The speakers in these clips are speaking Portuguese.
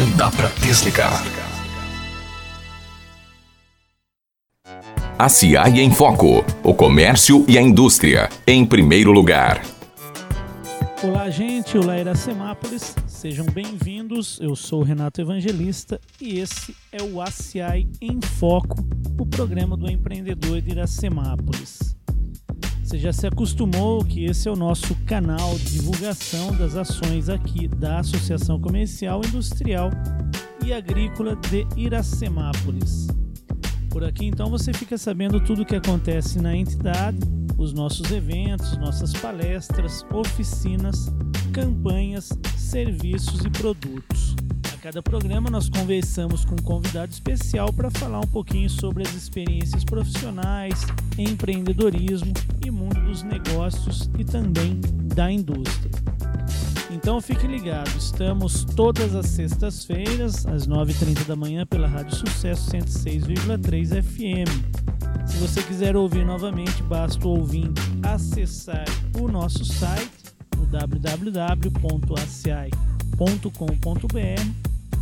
Não dá para desligar. A CIAI em Foco. O comércio e a indústria. Em primeiro lugar. Olá, gente. Olá, Iracemápolis. Sejam bem-vindos. Eu sou o Renato Evangelista e esse é o ACI em Foco, o programa do empreendedor de Iracemápolis. Você já se acostumou que esse é o nosso canal de divulgação das ações aqui da Associação Comercial, Industrial e Agrícola de Iracemápolis. Por aqui então você fica sabendo tudo o que acontece na entidade, os nossos eventos, nossas palestras, oficinas, campanhas, serviços e produtos cada programa nós conversamos com um convidado especial para falar um pouquinho sobre as experiências profissionais, empreendedorismo e mundo dos negócios e também da indústria. Então fique ligado, estamos todas as sextas-feiras, às 9h30 da manhã, pela Rádio Sucesso 106,3 FM. Se você quiser ouvir novamente, basta o ouvinte acessar o nosso site, o www.aci.com.br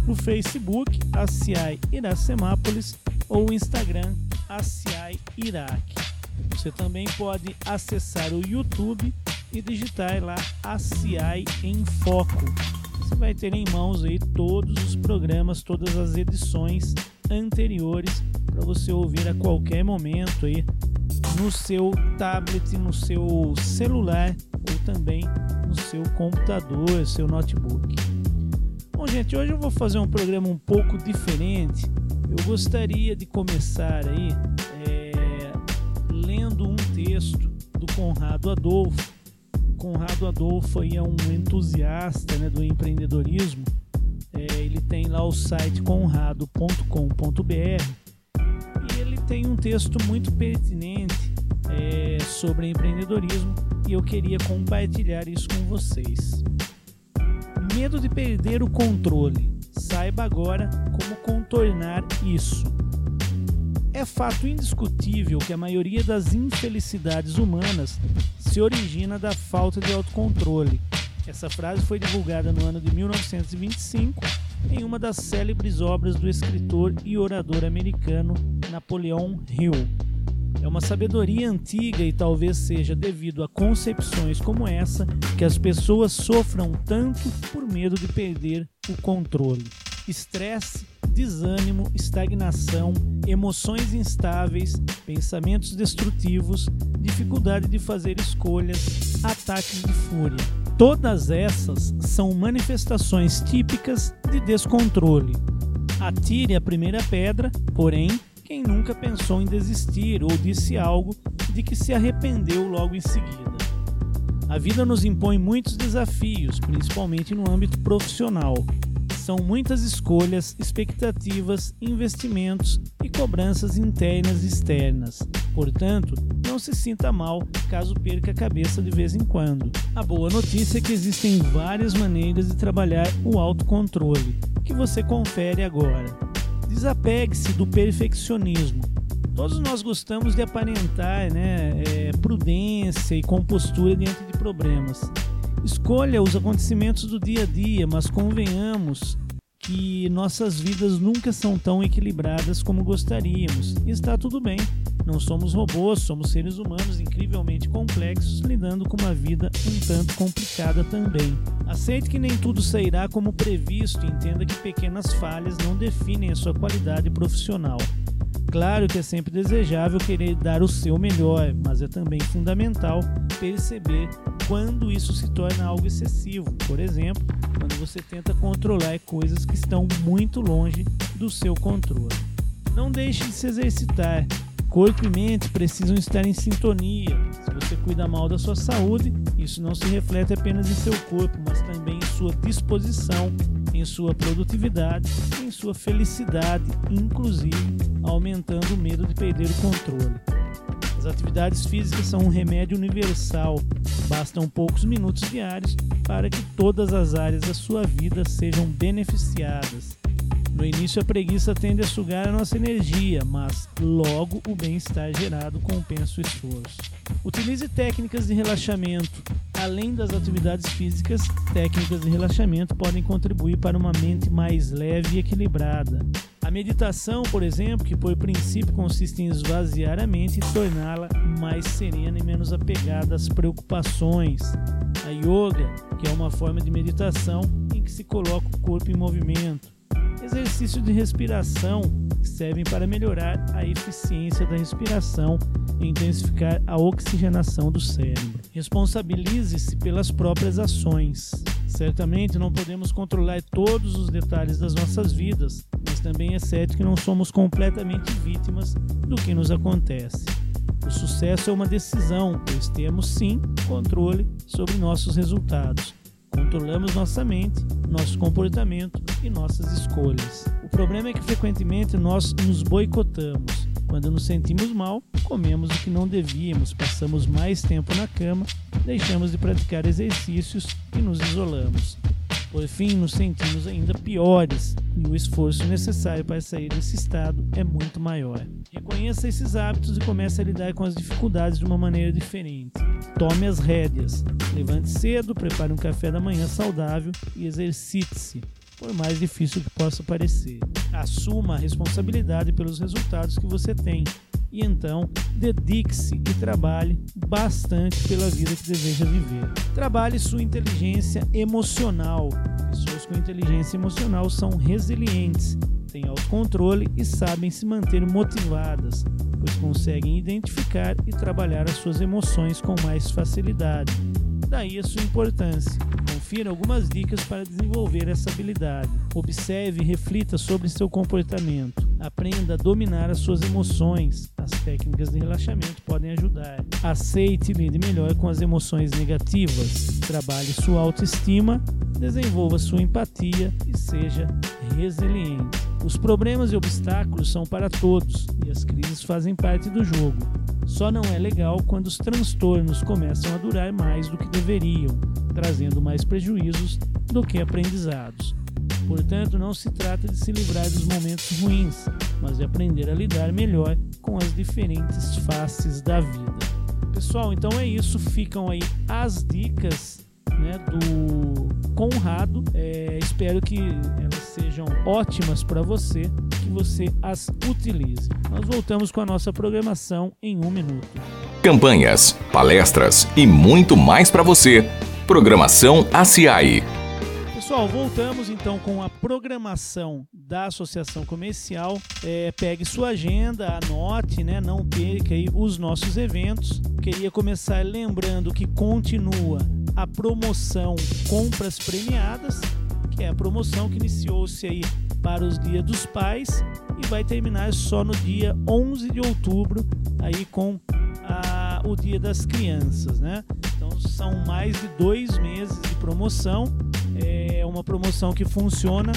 o Facebook ACI Iracemápolis ou Instagram ACI Iraque. Você também pode acessar o YouTube e digitar lá ACI em Foco. Você vai ter em mãos aí todos os programas, todas as edições anteriores para você ouvir a qualquer momento aí no seu tablet, no seu celular ou também no seu computador, seu notebook. Bom, gente, hoje eu vou fazer um programa um pouco diferente. Eu gostaria de começar aí é, lendo um texto do Conrado Adolfo. Conrado Adolfo aí é um entusiasta né, do empreendedorismo. É, ele tem lá o site conrado.com.br e ele tem um texto muito pertinente é, sobre empreendedorismo e eu queria compartilhar isso com vocês medo de perder o controle. Saiba agora como contornar isso. É fato indiscutível que a maioria das infelicidades humanas se origina da falta de autocontrole. Essa frase foi divulgada no ano de 1925 em uma das célebres obras do escritor e orador americano Napoleão Hill. É uma sabedoria antiga e talvez seja devido a concepções como essa que as pessoas sofram tanto por medo de perder o controle. Estresse, desânimo, estagnação, emoções instáveis, pensamentos destrutivos, dificuldade de fazer escolhas, ataques de fúria. Todas essas são manifestações típicas de descontrole. Atire a primeira pedra, porém, quem nunca pensou em desistir ou disse algo de que se arrependeu logo em seguida. A vida nos impõe muitos desafios, principalmente no âmbito profissional. São muitas escolhas, expectativas, investimentos e cobranças internas e externas. Portanto, não se sinta mal caso perca a cabeça de vez em quando. A boa notícia é que existem várias maneiras de trabalhar o autocontrole, que você confere agora. Desapegue-se do perfeccionismo. Todos nós gostamos de aparentar né, é, prudência e compostura diante de problemas. Escolha os acontecimentos do dia a dia, mas convenhamos que nossas vidas nunca são tão equilibradas como gostaríamos. E está tudo bem. Não somos robôs, somos seres humanos incrivelmente complexos, lidando com uma vida um tanto complicada também. Aceite que nem tudo sairá como previsto e entenda que pequenas falhas não definem a sua qualidade profissional. Claro que é sempre desejável querer dar o seu melhor, mas é também fundamental perceber quando isso se torna algo excessivo. Por exemplo, quando você tenta controlar coisas que estão muito longe do seu controle. Não deixe de se exercitar. Corpo e mente precisam estar em sintonia. Se você cuida mal da sua saúde, isso não se reflete apenas em seu corpo, mas também em sua disposição, em sua produtividade, em sua felicidade, inclusive aumentando o medo de perder o controle. As atividades físicas são um remédio universal. Bastam poucos minutos diários para que todas as áreas da sua vida sejam beneficiadas. No início, a preguiça tende a sugar a nossa energia, mas logo o bem-estar gerado compensa o esforço. Utilize técnicas de relaxamento. Além das atividades físicas, técnicas de relaxamento podem contribuir para uma mente mais leve e equilibrada. A meditação, por exemplo, que por princípio consiste em esvaziar a mente e torná-la mais serena e menos apegada às preocupações. A yoga, que é uma forma de meditação em que se coloca o corpo em movimento. Exercícios de respiração servem para melhorar a eficiência da respiração e intensificar a oxigenação do cérebro. Responsabilize-se pelas próprias ações. Certamente não podemos controlar todos os detalhes das nossas vidas, mas também é certo que não somos completamente vítimas do que nos acontece. O sucesso é uma decisão, pois temos sim controle sobre nossos resultados. Controlamos nossa mente, nosso comportamento e nossas escolhas. O problema é que frequentemente nós nos boicotamos. Quando nos sentimos mal, comemos o que não devíamos, passamos mais tempo na cama, deixamos de praticar exercícios e nos isolamos. Por fim, nos sentimos ainda piores e o esforço necessário para sair desse estado é muito maior. Reconheça esses hábitos e comece a lidar com as dificuldades de uma maneira diferente. Tome as rédeas, levante cedo, prepare um café da manhã saudável e exercite-se, por mais difícil que possa parecer. Assuma a responsabilidade pelos resultados que você tem e então dedique-se e trabalhe bastante pela vida que deseja viver. Trabalhe sua inteligência emocional. Pessoas com inteligência emocional são resilientes, têm autocontrole e sabem se manter motivadas, pois conseguem identificar e trabalhar as suas emoções com mais facilidade. Daí a sua importância. Confira algumas dicas para desenvolver essa habilidade. Observe e reflita sobre seu comportamento. Aprenda a dominar as suas emoções. As técnicas de relaxamento podem ajudar. Aceite e lide melhor com as emoções negativas. Trabalhe sua autoestima, desenvolva sua empatia e seja resiliente. Os problemas e obstáculos são para todos e as crises fazem parte do jogo. Só não é legal quando os transtornos começam a durar mais do que deveriam, trazendo mais prejuízos do que aprendizados. Portanto, não se trata de se livrar dos momentos ruins, mas de aprender a lidar melhor com as diferentes faces da vida. Pessoal, então é isso. Ficam aí as dicas né, do Conrado. É, espero que elas sejam ótimas para você, que você as utilize. Nós voltamos com a nossa programação em um minuto. Campanhas, palestras e muito mais para você. Programação ACI. Pessoal, voltamos então com a programação da Associação Comercial. É, pegue sua agenda, anote, né? não perca aí os nossos eventos. Queria começar lembrando que continua a promoção Compras Premiadas, que é a promoção que iniciou-se aí para os Dias dos Pais e vai terminar só no dia 11 de outubro aí com a, o Dia das Crianças, né? Então são mais de dois meses de promoção é uma promoção que funciona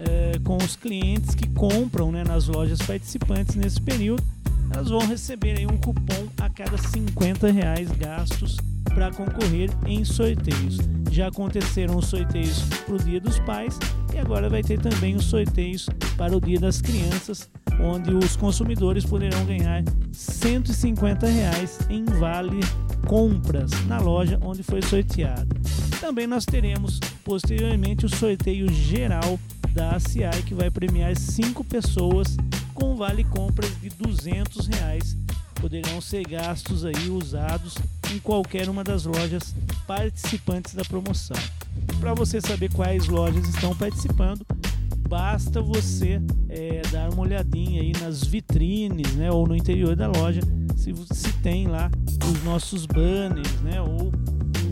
é, com os clientes que compram né, nas lojas participantes nesse período. Elas vão receber aí um cupom a cada 50 reais gastos para concorrer em sorteios. Já aconteceram os sorteios para o Dia dos Pais e agora vai ter também os sorteios para o Dia das Crianças, onde os consumidores poderão ganhar 150 reais em vale compras na loja onde foi sorteado. Também nós teremos posteriormente o sorteio geral da ACI que vai premiar cinco pessoas com vale compras de 200 reais. Poderão ser gastos aí usados em qualquer uma das lojas participantes da promoção. Para você saber quais lojas estão participando, basta você é, dar uma olhadinha aí nas vitrines, né, ou no interior da loja, se, se tem lá os nossos banners, né, ou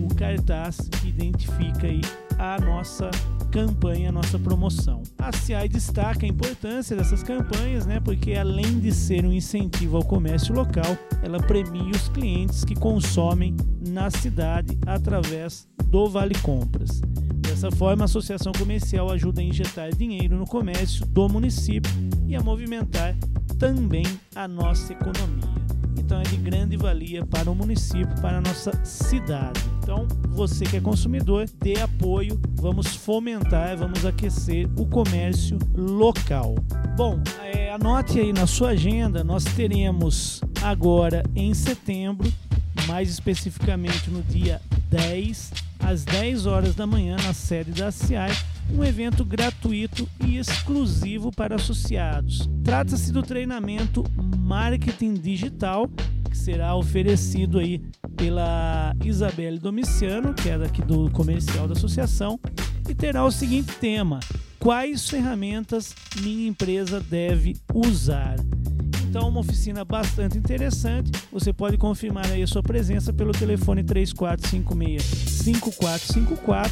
o cartaz que identifica aí a nossa campanha, a nossa promoção. A CI destaca a importância dessas campanhas, né, porque além de ser um incentivo ao comércio local, ela premia os clientes que consomem na cidade através do Vale Compras. Dessa forma, a associação comercial ajuda a injetar dinheiro no comércio do município e a movimentar também a nossa economia. Então é de grande valia para o município, para a nossa cidade. Então, você que é consumidor, dê apoio, vamos fomentar, vamos aquecer o comércio local. Bom, é, anote aí na sua agenda, nós teremos agora em setembro, mais especificamente no dia 10, às 10 horas da manhã, na sede da CIAI, um evento gratuito e exclusivo para associados. Trata-se do treinamento Marketing Digital, que será oferecido aí pela Isabelle Domiciano, que é daqui do comercial da associação, e terá o seguinte tema: quais ferramentas minha empresa deve usar? Então, uma oficina bastante interessante. Você pode confirmar aí a sua presença pelo telefone 3456-5454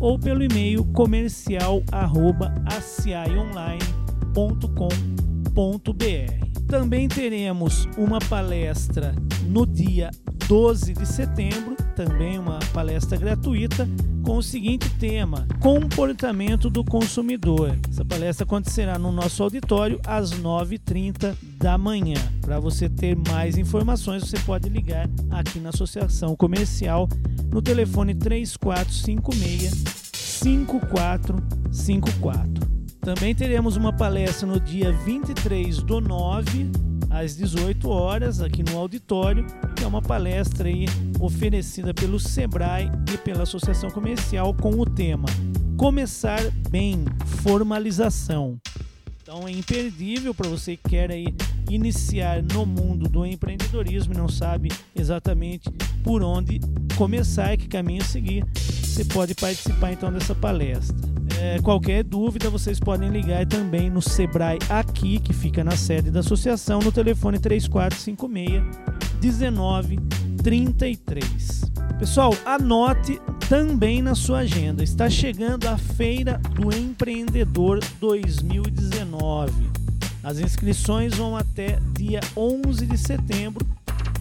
ou pelo e-mail comercial@acionline.com.br. Também teremos uma palestra no dia 12 de setembro, também uma palestra gratuita com o seguinte tema: Comportamento do consumidor. Essa palestra acontecerá no nosso auditório às 9h30 da manhã. Para você ter mais informações, você pode ligar aqui na Associação Comercial no telefone 3456 5454. Também teremos uma palestra no dia 23 do 9 às 18 horas aqui no auditório, que é uma palestra aí oferecida pelo Sebrae e pela Associação Comercial com o tema Começar bem, formalização. Então é imperdível para você que quer aí iniciar no mundo do empreendedorismo e não sabe exatamente por onde começar e que caminho seguir. Você pode participar então dessa palestra. É, qualquer dúvida, vocês podem ligar também no Sebrae aqui, que fica na sede da associação, no telefone 3456 1933. Pessoal, anote também na sua agenda. Está chegando a Feira do Empreendedor 2019. As inscrições vão até dia 11 de setembro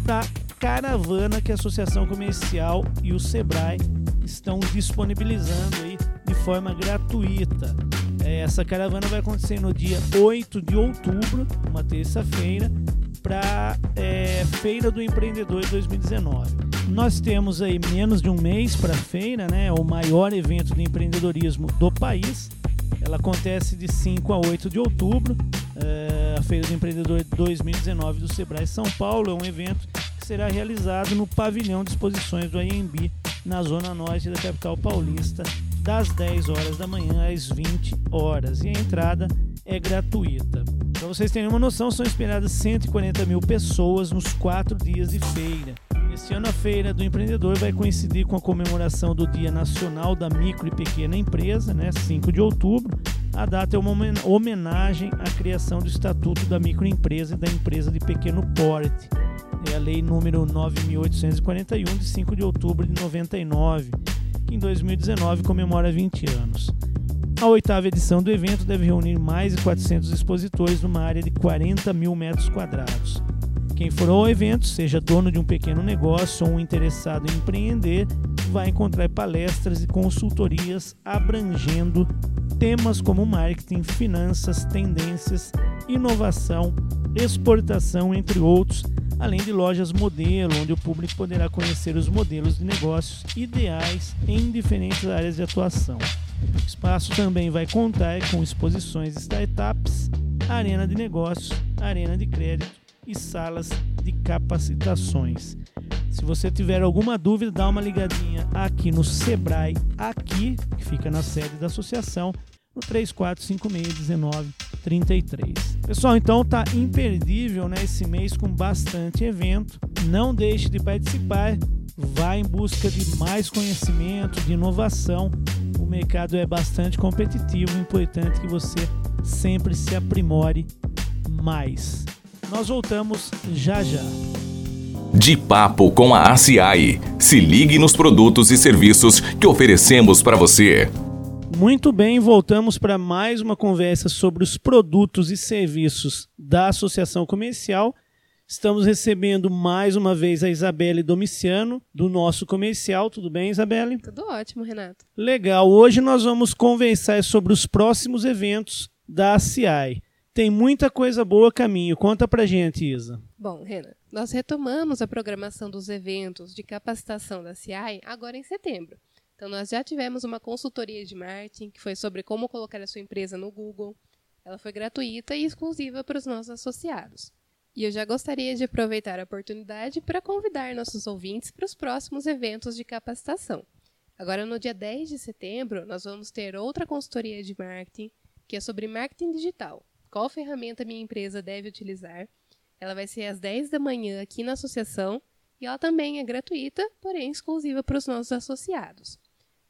para caravana que a Associação Comercial e o Sebrae estão disponibilizando aí de forma gratuita. É, essa caravana vai acontecer no dia 8 de outubro, uma terça-feira, para é, Feira do Empreendedor 2019. Nós temos aí menos de um mês para a feira, né? O maior evento de empreendedorismo do país. Ela acontece de 5 a 8 de outubro. É, a Feira do Empreendedor 2019 do Sebrae São Paulo é um evento que será realizado no pavilhão de exposições do IMB, na zona norte da capital paulista, das 10 horas da manhã às 20 horas. E a entrada é gratuita. Para vocês terem uma noção, são esperadas 140 mil pessoas nos quatro dias de feira. Este ano a Feira do Empreendedor vai coincidir com a comemoração do Dia Nacional da Micro e Pequena Empresa, né, 5 de outubro. A data é uma homenagem à criação do Estatuto da Microempresa e da Empresa de Pequeno Porte. É a Lei número 9.841, de 5 de outubro de 99, que em 2019 comemora 20 anos. A oitava edição do evento deve reunir mais de 400 expositores numa área de 40 mil metros quadrados. Quem for ao evento, seja dono de um pequeno negócio ou um interessado em empreender, vai encontrar palestras e consultorias abrangendo temas como marketing, finanças, tendências, inovação, exportação, entre outros, além de lojas modelo, onde o público poderá conhecer os modelos de negócios ideais em diferentes áreas de atuação. O espaço também vai contar com exposições de startups, arena de negócios, arena de crédito e salas de capacitações. Se você tiver alguma dúvida, dá uma ligadinha aqui no Sebrae, aqui, que fica na sede da associação, no 34561933. Pessoal, então tá imperdível né, esse mês com bastante evento. Não deixe de participar. Vá em busca de mais conhecimento, de inovação. O mercado é bastante competitivo, é importante que você sempre se aprimore mais. Nós voltamos já já. De papo com a ACI. Se ligue nos produtos e serviços que oferecemos para você. Muito bem, voltamos para mais uma conversa sobre os produtos e serviços da Associação Comercial. Estamos recebendo mais uma vez a Isabelle Domiciano, do nosso comercial. Tudo bem, Isabelle? Tudo ótimo, Renato. Legal. Hoje nós vamos conversar sobre os próximos eventos da ACI. tem muita coisa boa a caminho. Conta pra gente, Isa. Bom, Renan, nós retomamos a programação dos eventos de capacitação da CI agora em setembro. Então, nós já tivemos uma consultoria de marketing que foi sobre como colocar a sua empresa no Google. Ela foi gratuita e exclusiva para os nossos associados. E eu já gostaria de aproveitar a oportunidade para convidar nossos ouvintes para os próximos eventos de capacitação. Agora, no dia 10 de setembro, nós vamos ter outra consultoria de marketing, que é sobre marketing digital. Qual ferramenta minha empresa deve utilizar? Ela vai ser às 10 da manhã aqui na associação e ela também é gratuita, porém exclusiva para os nossos associados.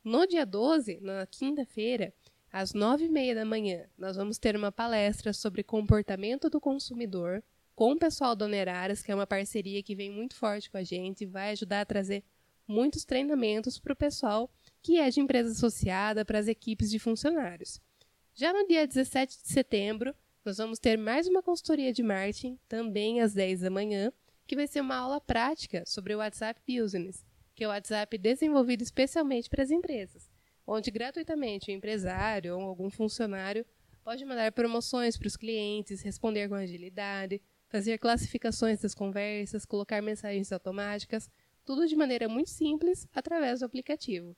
No dia 12, na quinta-feira, às 9h30 da manhã, nós vamos ter uma palestra sobre comportamento do consumidor com o pessoal da Oneraras, que é uma parceria que vem muito forte com a gente, vai ajudar a trazer muitos treinamentos para o pessoal que é de empresa associada, para as equipes de funcionários. Já no dia 17 de setembro, nós vamos ter mais uma consultoria de marketing, também às 10 da manhã, que vai ser uma aula prática sobre o WhatsApp Business, que é o WhatsApp desenvolvido especialmente para as empresas, onde gratuitamente o empresário ou algum funcionário pode mandar promoções para os clientes, responder com agilidade, fazer classificações das conversas, colocar mensagens automáticas, tudo de maneira muito simples através do aplicativo.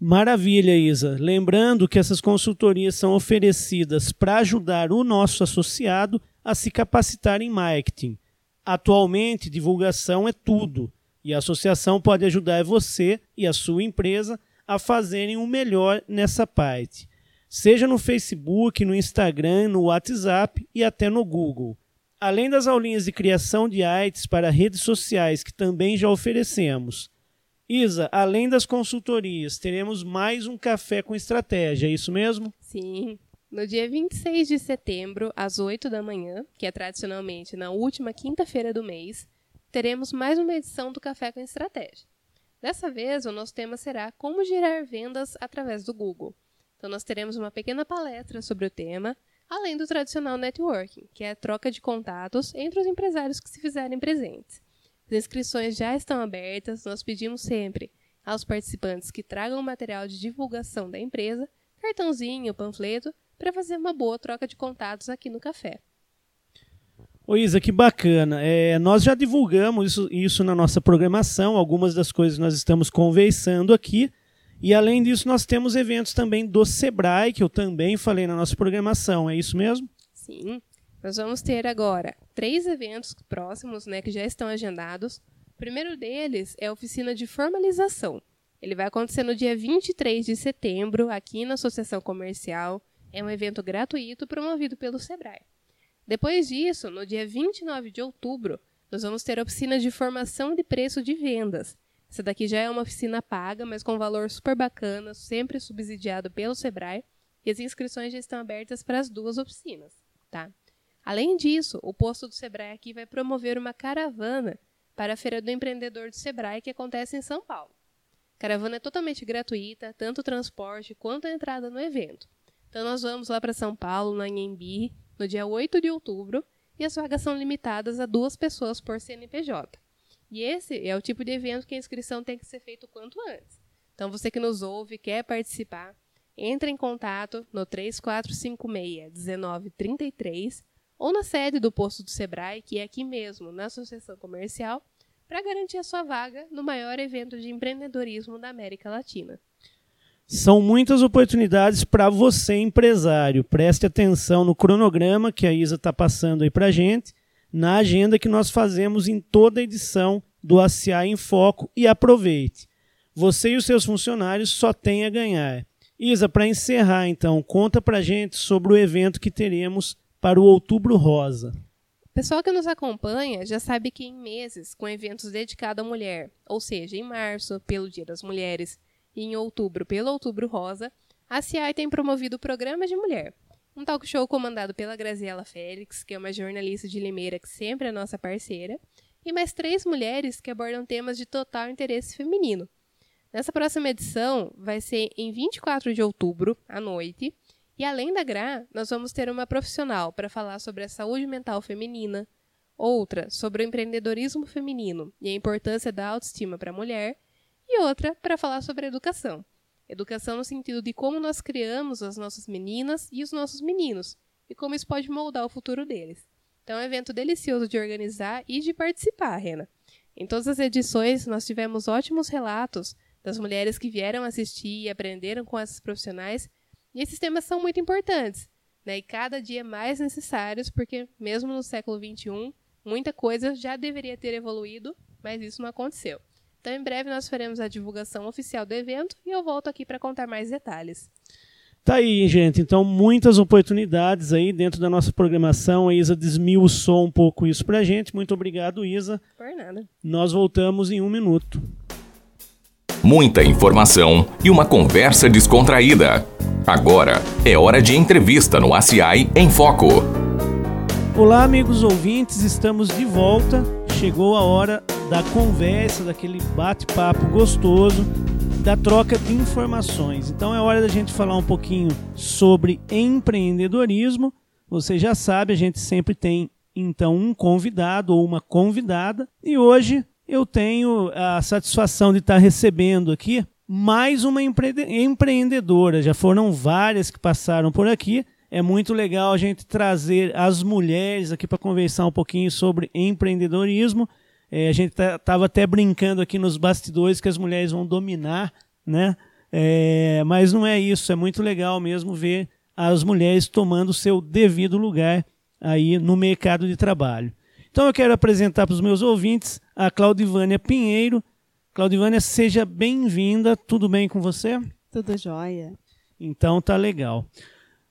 Maravilha, Isa. Lembrando que essas consultorias são oferecidas para ajudar o nosso associado a se capacitar em marketing. Atualmente, divulgação é tudo e a associação pode ajudar você e a sua empresa a fazerem o melhor nessa parte, seja no Facebook, no Instagram, no WhatsApp e até no Google. Além das aulinhas de criação de artes para redes sociais que também já oferecemos. Isa, além das consultorias, teremos mais um café com estratégia, é isso mesmo? Sim. No dia 26 de setembro, às 8 da manhã, que é tradicionalmente na última quinta-feira do mês, teremos mais uma edição do Café com Estratégia. Dessa vez, o nosso tema será como gerar vendas através do Google. Então, nós teremos uma pequena palestra sobre o tema além do tradicional networking, que é a troca de contatos entre os empresários que se fizerem presentes. As inscrições já estão abertas, nós pedimos sempre aos participantes que tragam material de divulgação da empresa, cartãozinho, panfleto, para fazer uma boa troca de contatos aqui no café. Ô Isa, que bacana. É, nós já divulgamos isso, isso na nossa programação, algumas das coisas nós estamos conversando aqui, e além disso, nós temos eventos também do Sebrae, que eu também falei na nossa programação, é isso mesmo? Sim. Nós vamos ter agora três eventos próximos, né, que já estão agendados. O primeiro deles é a oficina de formalização. Ele vai acontecer no dia 23 de setembro, aqui na Associação Comercial. É um evento gratuito promovido pelo Sebrae. Depois disso, no dia 29 de outubro, nós vamos ter a oficina de formação de preço de vendas. Essa daqui já é uma oficina paga, mas com valor super bacana, sempre subsidiado pelo Sebrae, e as inscrições já estão abertas para as duas oficinas, tá? Além disso, o posto do Sebrae aqui vai promover uma caravana para a Feira do Empreendedor do Sebrae que acontece em São Paulo. A caravana é totalmente gratuita, tanto o transporte quanto a entrada no evento. Então nós vamos lá para São Paulo, na Anhembi, no dia 8 de outubro, e as vagas são limitadas a duas pessoas por CNPJ. E esse é o tipo de evento que a inscrição tem que ser feita o quanto antes. Então, você que nos ouve, quer participar, entre em contato no 3456-1933 ou na sede do posto do Sebrae, que é aqui mesmo, na Associação Comercial, para garantir a sua vaga no maior evento de empreendedorismo da América Latina. São muitas oportunidades para você, empresário. Preste atenção no cronograma que a Isa está passando aí para a gente na agenda que nós fazemos em toda edição do ACA em Foco e aproveite. Você e os seus funcionários só têm a ganhar. Isa, para encerrar então, conta para gente sobre o evento que teremos para o Outubro Rosa. O pessoal que nos acompanha já sabe que em meses com eventos dedicados à mulher, ou seja, em março, pelo Dia das Mulheres, e em outubro, pelo Outubro Rosa, a CI tem promovido o Programa de Mulher, um talk show comandado pela Graziela Félix, que é uma jornalista de Limeira que sempre é nossa parceira, e mais três mulheres que abordam temas de total interesse feminino. Nessa próxima edição vai ser em 24 de outubro, à noite, e além da Gra, nós vamos ter uma profissional para falar sobre a saúde mental feminina, outra sobre o empreendedorismo feminino e a importância da autoestima para a mulher, e outra para falar sobre educação. Educação no sentido de como nós criamos as nossas meninas e os nossos meninos, e como isso pode moldar o futuro deles. Então é um evento delicioso de organizar e de participar, Rena. Em todas as edições, nós tivemos ótimos relatos das mulheres que vieram assistir e aprenderam com esses profissionais, e esses temas são muito importantes, né? e cada dia mais necessários, porque mesmo no século XXI, muita coisa já deveria ter evoluído, mas isso não aconteceu. Então, em breve, nós faremos a divulgação oficial do evento e eu volto aqui para contar mais detalhes. Tá aí, gente. Então, muitas oportunidades aí dentro da nossa programação. A Isa desmiuçou um pouco isso pra gente. Muito obrigado, Isa. Por nada. Nós voltamos em um minuto. Muita informação e uma conversa descontraída. Agora é hora de entrevista no ACI em Foco. Olá, amigos ouvintes. Estamos de volta. Chegou a hora da conversa, daquele bate-papo gostoso da troca de informações. Então é hora da gente falar um pouquinho sobre empreendedorismo. Você já sabe, a gente sempre tem então um convidado ou uma convidada e hoje eu tenho a satisfação de estar recebendo aqui mais uma empreendedora. Já foram várias que passaram por aqui. É muito legal a gente trazer as mulheres aqui para conversar um pouquinho sobre empreendedorismo. É, a gente estava tá, até brincando aqui nos bastidores que as mulheres vão dominar, né? É, mas não é isso. É muito legal mesmo ver as mulheres tomando seu devido lugar aí no mercado de trabalho. Então eu quero apresentar para os meus ouvintes a Claudivânia Pinheiro. Claudivânia, seja bem-vinda. Tudo bem com você? Tudo jóia. Então tá legal.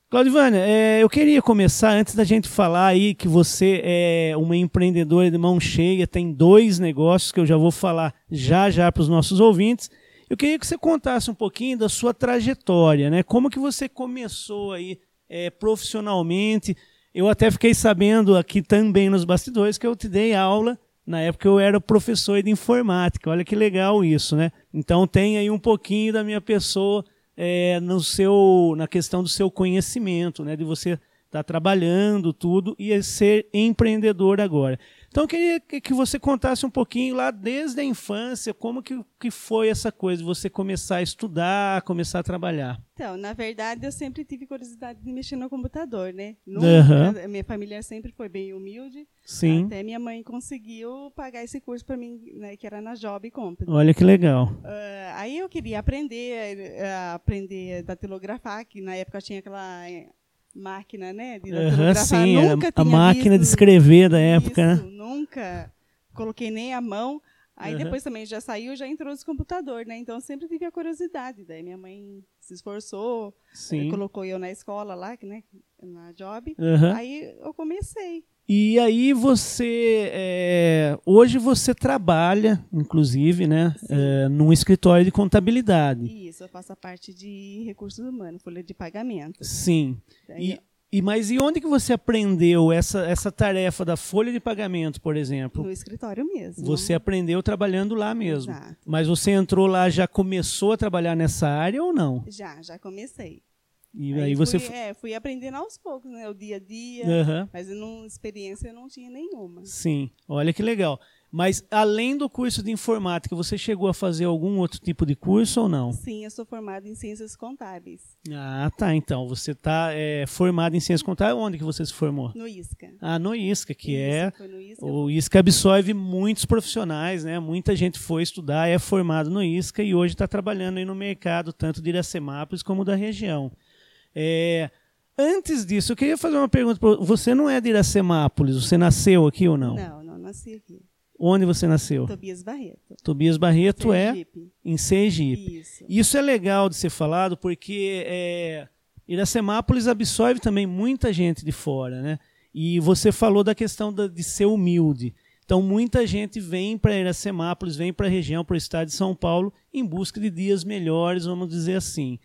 Claudivânia, é, eu queria começar, antes da gente falar aí que você é uma empreendedora de mão cheia, tem dois negócios que eu já vou falar já já para os nossos ouvintes. Eu queria que você contasse um pouquinho da sua trajetória, né? Como que você começou aí é, profissionalmente? Eu até fiquei sabendo aqui também nos bastidores que eu te dei aula na época eu era professor de informática. Olha que legal isso, né? Então tem aí um pouquinho da minha pessoa é, no seu, na questão do seu conhecimento, né, de você estar tá trabalhando tudo e ser empreendedor agora. Então eu queria que você contasse um pouquinho lá desde a infância, como que, que foi essa coisa, você começar a estudar, começar a trabalhar. Então, na verdade, eu sempre tive curiosidade de mexer no computador, né? Nunca, uhum. Minha família sempre foi bem humilde. Sim. Até minha mãe conseguiu pagar esse curso para mim, né, que era na Job Company. Olha que legal. Uh, aí eu queria aprender, uh, aprender a datilografar, que na época tinha aquela eh, máquina, né? De uhum, sim, nunca a, a máquina de escrever da época, isso, né? Nunca coloquei nem a mão. Aí uhum. depois também já saiu, já entrou no computador, né? Então sempre tive a curiosidade. Daí minha mãe se esforçou, Sim. colocou eu na escola lá, né? Na job. Uhum. Aí eu comecei. E aí você é, hoje você trabalha, inclusive, né, é, num escritório de contabilidade. Isso, eu faço a parte de recursos humanos, folha de pagamento. Sim. Daí, e, e mas e onde que você aprendeu essa, essa tarefa da folha de pagamento, por exemplo? No escritório mesmo. Você aprendeu trabalhando lá mesmo. Exato. Mas você entrou lá já começou a trabalhar nessa área ou não? Já, já comecei. E aí, aí você fui, é, fui aprendendo aos poucos, né? O dia a dia. Uhum. Mas não, experiência eu não tinha nenhuma. Sim, olha que legal. Mas além do curso de informática, você chegou a fazer algum outro tipo de curso ou não? Sim, eu sou formada em ciências contábeis. Ah, tá. Então, você está é, formada em ciências contábeis. Onde que você se formou? No ISCA. Ah, no ISCA, que é... ISCA. O ISCA absorve muitos profissionais, né? Muita gente foi estudar, é formado no ISCA e hoje está trabalhando aí no mercado, tanto de Iracemápolis como da região. É, antes disso, eu queria fazer uma pergunta. Você não é de Iracemápolis? Você nasceu aqui ou não? Não, não nasci aqui. Onde você nasceu? Tobias Barreto. Tobias Barreto Sergipe. é em Sergipe. Isso. Isso é legal de ser falado porque é, Iracemápolis absorve também muita gente de fora, né? E você falou da questão da, de ser humilde. Então, muita gente vem para Iracemápolis, vem para a região, para o estado de São Paulo, em busca de dias melhores, vamos dizer assim.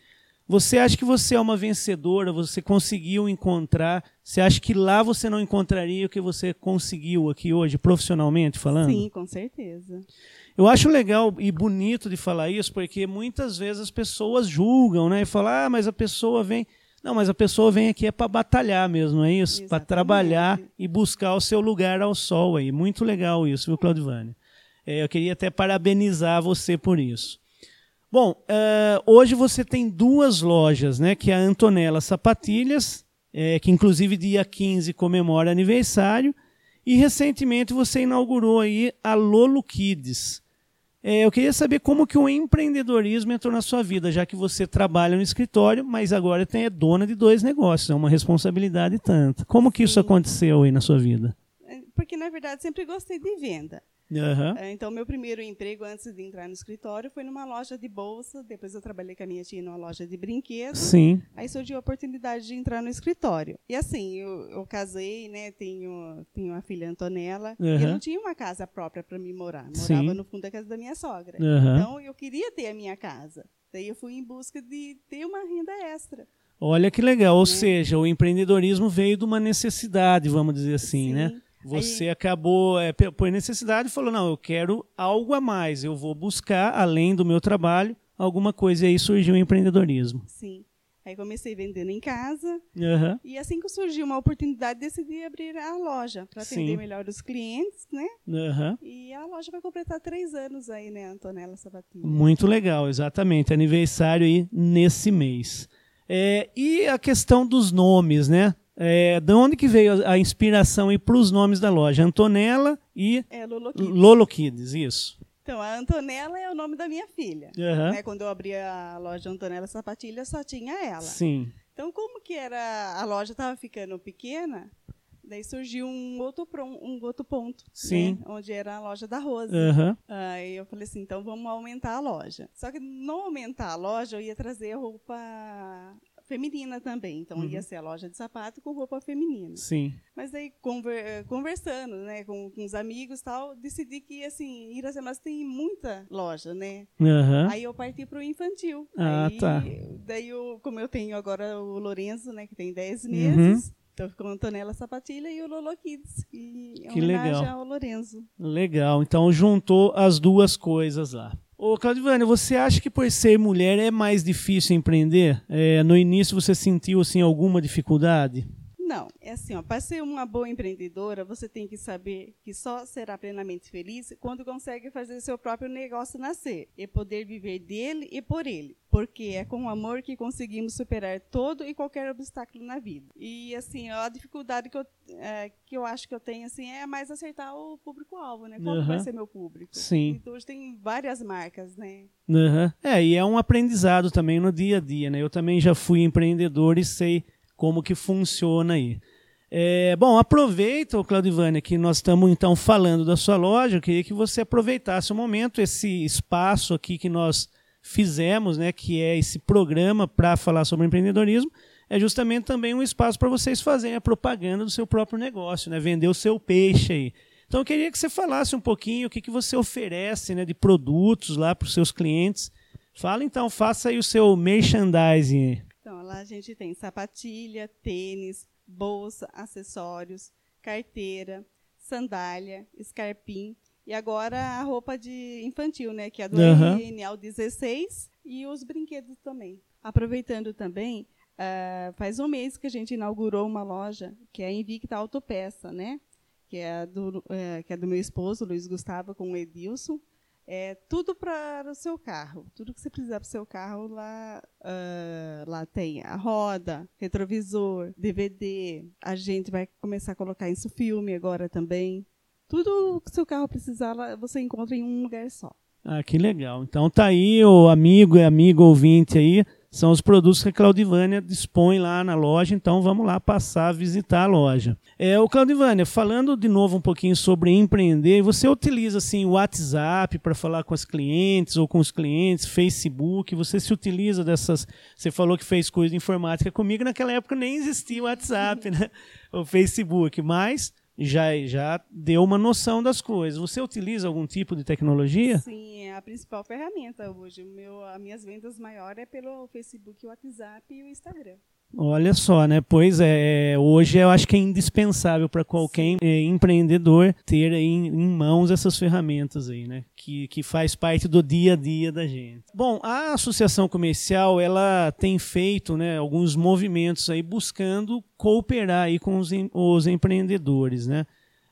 Você acha que você é uma vencedora? Você conseguiu encontrar? Você acha que lá você não encontraria o que você conseguiu aqui hoje, profissionalmente falando? Sim, com certeza. Eu acho legal e bonito de falar isso, porque muitas vezes as pessoas julgam, né? E falam, ah, mas a pessoa vem. Não, mas a pessoa vem aqui é para batalhar mesmo, não é isso? Para trabalhar e buscar o seu lugar ao sol aí. Muito legal isso, viu, Claudivânia? É, eu queria até parabenizar você por isso. Bom, uh, hoje você tem duas lojas, né? Que é a Antonella Sapatilhas é, que inclusive dia 15 comemora aniversário. E recentemente você inaugurou aí a Lolo Kids. É, eu queria saber como que o empreendedorismo entrou na sua vida, já que você trabalha no escritório, mas agora tem, é dona de dois negócios, é uma responsabilidade tanta. Como que isso aconteceu aí na sua vida? É, porque, na verdade, sempre gostei de venda. Uhum. Então, meu primeiro emprego antes de entrar no escritório foi numa loja de bolsa. Depois, eu trabalhei com a minha tia numa loja de brinquedos. Sim. Aí surgiu a oportunidade de entrar no escritório. E assim, eu, eu casei, né? Tenho, tenho uma filha Antonella. Uhum. E eu não tinha uma casa própria para me morar. Morava Sim. no fundo da casa da minha sogra. Uhum. Então, eu queria ter a minha casa. Daí, eu fui em busca de ter uma renda extra. Olha que legal, ou Né? seja, o empreendedorismo veio de uma necessidade, vamos dizer assim, né? Você acabou é, por necessidade e falou: não, eu quero algo a mais, eu vou buscar, além do meu trabalho, alguma coisa. E aí surgiu o empreendedorismo. Sim. Aí comecei vendendo em casa. Aham. E assim que surgiu uma oportunidade, decidi abrir a loja para atender Sim. melhor os clientes, né? Aham. E a loja vai completar três anos aí, né, Antonella Sabatini? Muito legal, exatamente. Aniversário aí nesse mês. É, e a questão dos nomes, né? É, de onde que veio a, a inspiração para os nomes da loja? Antonella e É, Lolo Kids. Lolo Kids, isso. Então, a Antonella é o nome da minha filha. Aham. Né, Quando eu abri a loja Antonella Sapatilha, só tinha ela. Sim. Então, como que era a loja estava ficando pequena, daí surgiu um outro, um outro ponto, Sim. né, onde era a loja da Rose. Aham. Aí eu falei assim, então vamos aumentar a loja. Só que não aumentar a loja, eu ia trazer roupa feminina também. Então Uhum. ia ser a loja de sapato com roupa feminina. Sim. Mas aí conver- eh, conversando, né, com, com os amigos tal, decidi que assim, Iracemas tem muita loja, né? Aham. Aí eu parti pro infantil. Ah, aí, tá. Daí eu, como eu tenho agora o Lorenzo, né, que tem 10 Uhum. meses, então ficou a Antonella Sapatilha e o Lolo Kids, que é Que homenagem legal. ao Lorenzo. Legal. Então juntou as duas coisas lá. Ô, Claudivânia, você acha que por ser mulher é mais difícil empreender? É, no início você sentiu assim, alguma dificuldade? Não, é assim, ó, para ser uma boa empreendedora, você tem que saber que só será plenamente feliz quando consegue fazer seu próprio negócio nascer e poder viver dele e por ele, porque é com amor que conseguimos superar todo e qualquer obstáculo na vida. E assim, ó, a dificuldade que eu, é, que eu acho que eu tenho assim é mais acertar o público-alvo, né? Qual que vai ser meu público? Sim. Então hoje tem várias marcas, né? Aham. É, e é um aprendizado também no dia a dia, né? Eu também já fui empreendedor e sei como que funciona aí. É, bom, aproveita, ô Claudivânia, que nós estamos então falando da sua loja. Eu queria que você aproveitasse o momento, esse espaço aqui que nós fizemos, né, que é esse programa para falar sobre empreendedorismo, é justamente também um espaço para vocês fazerem a propaganda do seu próprio negócio, né, vender o seu peixe aí. Então eu queria que você falasse um pouquinho o que, que você oferece né, de produtos lá para os seus clientes. Fala então, faça aí o seu merchandising. Lá a gente tem sapatilha, tênis, bolsa, acessórios, carteira, sandália, escarpim e agora a roupa de infantil, né, que é a do. RNL 16 e os brinquedos também. Aproveitando também, ah, faz um mês que a gente inaugurou uma loja que é a Invicta Autopeça, né, que é, do, eh, que é do meu esposo, Luiz Gustavo, com o Edilson. É tudo para o seu carro. Tudo que você precisar para o seu carro, lá, ah, lá tem a roda, retrovisor, DVD. A gente vai começar a colocar isso filme agora também. Tudo que seu carro precisar, você encontra em um lugar só. Ah, que legal. Então tá aí o amigo e amigo ouvinte aí, são os produtos que a Claudivânia dispõe lá na loja, então vamos lá passar a visitar a loja. É, o Claudivânia, falando de novo um pouquinho sobre empreender, você utiliza assim o WhatsApp para falar com as clientes ou com os clientes, Facebook, você se utiliza dessas, você falou que fez coisa de informática comigo, naquela época nem existia o WhatsApp, né? O Facebook, mas já já deu uma noção das coisas. Você utiliza algum tipo de tecnologia? Sim, é a principal ferramenta hoje. O meu, as minhas vendas maiores é pelo Facebook, WhatsApp e o Instagram. Olha só, né? Pois é, hoje eu acho que é indispensável para qualquer empreendedor ter em, mãos essas ferramentas aí, né? Que, que faz parte do dia a dia da gente. Bom, a associação comercial ela tem feito, né, alguns movimentos aí buscando cooperar aí com os, em- os empreendedores, né?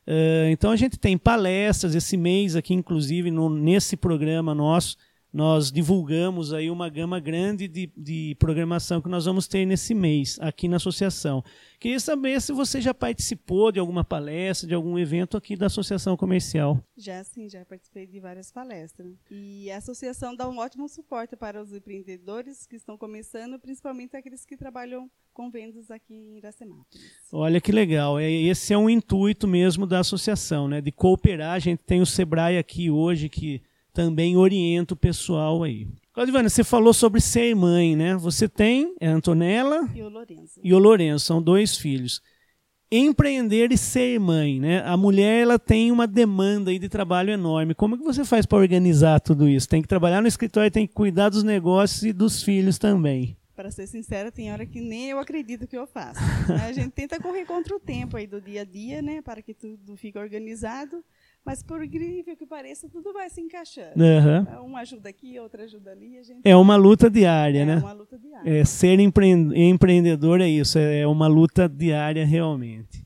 Eh, então a gente tem palestras esse mês aqui, inclusive no, nesse programa nosso nós divulgamos aí uma gama grande de, de programação que nós vamos ter nesse mês aqui na associação. Queria saber se você já participou de alguma palestra, de algum evento aqui da associação comercial. Já sim, já participei de várias palestras. E a associação dá um ótimo suporte para os empreendedores que estão começando, principalmente aqueles que trabalham com vendas aqui em Iracemápolis. Olha que legal. É, esse é um intuito mesmo da associação, né? De cooperar. A gente tem o Sebrae aqui hoje que também orienta o pessoal aí. Claudivana, você falou sobre ser mãe, né? Você tem a Antonella e o Lourenço. E o Lourenço, são dois filhos. Empreender e ser mãe, né? A mulher ela tem uma demanda aí de trabalho enorme. Como é que você faz para organizar tudo isso? Tem que trabalhar no escritório, tem que cuidar dos negócios e dos filhos também. Para ser sincera, tem hora que nem eu acredito que eu faço. a gente tenta correr contra o tempo aí do dia a dia, né? Para que tudo fique organizado. Mas por incrível que pareça, tudo vai se encaixando. Uhum. Um ajuda aqui, outro ajuda ali. Gente... É uma luta diária, é né? É uma luta diária. É, ser empreendedor é isso, é uma luta diária realmente.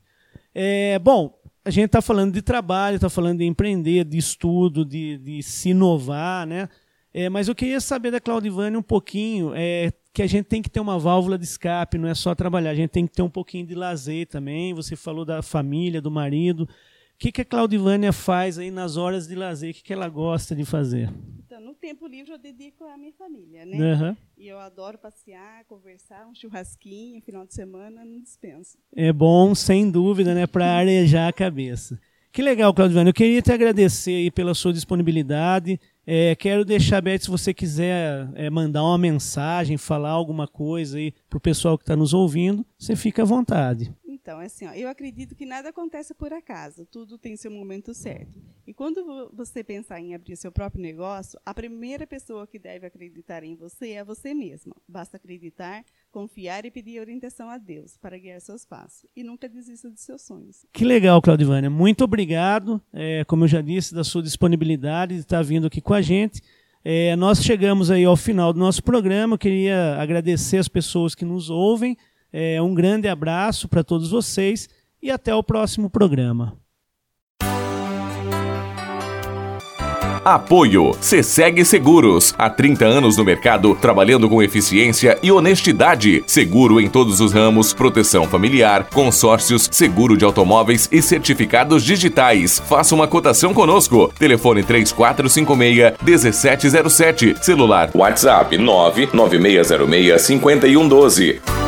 É, bom, a gente está falando de trabalho, está falando de empreender, de estudo, de, de se inovar, né? É, mas eu queria saber da Claudivane um pouquinho, é, que a gente tem que ter uma válvula de escape, não é só trabalhar, a gente tem que ter um pouquinho de lazer também. Você falou da família, do marido. O que, que a Claudivânia faz aí nas horas de lazer? O que, que ela gosta de fazer? Então, no tempo livre eu dedico à minha família, né? Uhum. E eu adoro passear, conversar, um churrasquinho, final de semana, não dispenso. É bom, sem dúvida, né? Para arejar a cabeça. Que legal, Claudivânia. Eu queria te agradecer aí pela sua disponibilidade. É, quero deixar aberto se você quiser é, mandar uma mensagem, falar alguma coisa aí para o pessoal que está nos ouvindo, você fica à vontade. Então, é assim, ó, eu acredito que nada acontece por acaso, tudo tem seu momento certo. E quando você pensar em abrir seu próprio negócio, a primeira pessoa que deve acreditar em você é você mesma. Basta acreditar, confiar e pedir orientação a Deus para guiar seus passos. E nunca desista dos seus sonhos. Que legal, Claudivânia. Muito obrigado, é, como eu já disse, da sua disponibilidade de estar vindo aqui com a gente. É, nós chegamos aí ao final do nosso programa. Eu queria agradecer as pessoas que nos ouvem. É, um grande abraço para todos vocês e até o próximo programa. Apoio Ceseg Seguros. Há 30 anos no mercado, trabalhando com eficiência e honestidade. Seguro em todos os ramos, proteção familiar, consórcios, seguro de automóveis e certificados digitais. Faça uma cotação conosco. Telefone 3456 1707. Celular WhatsApp 99606 5112.